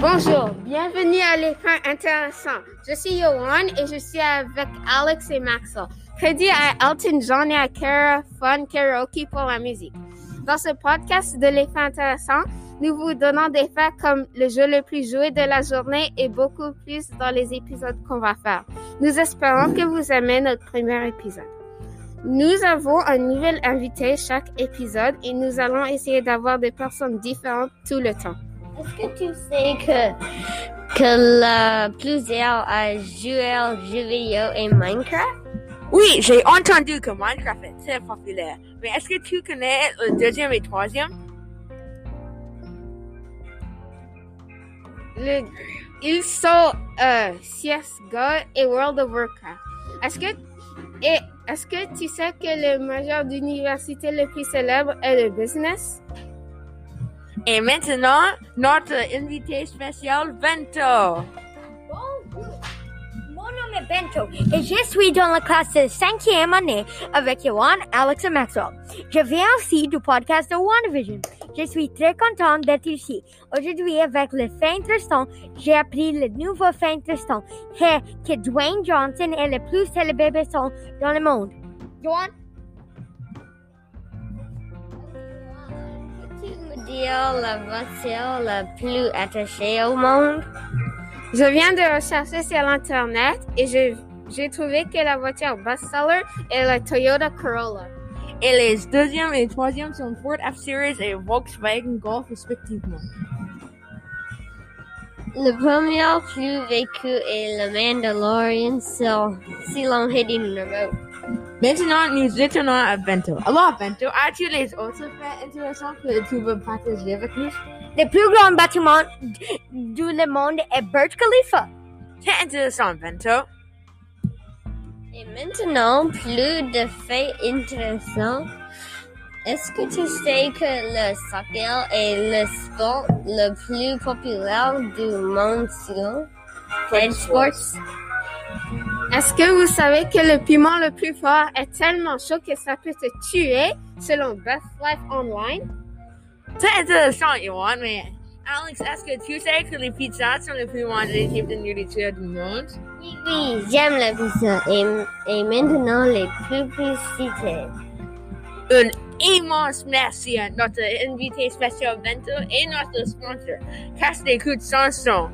Bonjour, bienvenue à l'écran intéressant. Je suis Yohan et je suis avec Alex et Maxwell. Crédit à Elton John et à Kara Fun Karaoke pour la musique. Dans ce podcast de l'écran intéressant, nous vous donnons des faits comme le jeu le plus joué de la journée et beaucoup plus dans les épisodes qu'on va faire. Nous espérons que vous aimez notre premier épisode. Nous avons un nouvel invité chaque épisode et nous allons essayer d'avoir des personnes différentes tout le temps. Est-ce que tu sais que, que le plusieurs à jouer aux jeux vidéo et Minecraft? Oui, j'ai entendu que Minecraft est très populaire. Mais est-ce que tu connais le deuxième et troisième? Le- ils sont euh, CSGO et World of Warcraft. Est-ce que et est-ce que tu sais que le major d'université le plus célèbre est le business? Et maintenant, notre invité spécial, Vento. Bonjour, mon nom est Bento et je suis dans la classe de cinquième année avec Yohan, Alex et Maxwell. Je viens aussi du podcast de WandaVision. Je suis très contente d'être ici. Aujourd'hui, avec le fait Tristan, j'ai appris le nouveau fait Tristan, que, que Dwayne Johnson est le plus célèbre personne dans le monde. Yohan, la voiture la plus attachée au monde? Je viens de rechercher sur Internet et j'ai trouvé que la voiture best-seller est la Toyota Corolla. Et les deuxième et troisième sont Ford F-Series et Volkswagen Golf respectivement. Le premier plus vécu est le Mandalorian sur Silon Hidden Remote. Maintenant, nous étonnons à Vento. Alors, Vento, as-tu les autres faits intéressants que tu veux partager avec nous? le plus grand bâtiment du le monde est Burj Khalifa. C'est intéressant, Vento. Et maintenant, plus de faits intéressants. Est-ce que tu sais que le soccer est le sport le plus populaire du monde selon Fred Sports? Est-ce que vous savez que le piment le plus fort est tellement chaud que ça peut te tuer selon Best Life Online? C'est intéressant, Yohan, mais Alex, est-ce que tu sais que les pizzas sont les plus mangées types de nourriture du monde? Oui, oui, j'aime la pizza et, et maintenant les publicités. Un immense merci à notre invité spécial Vento et notre sponsor, Casse des coups de chanson.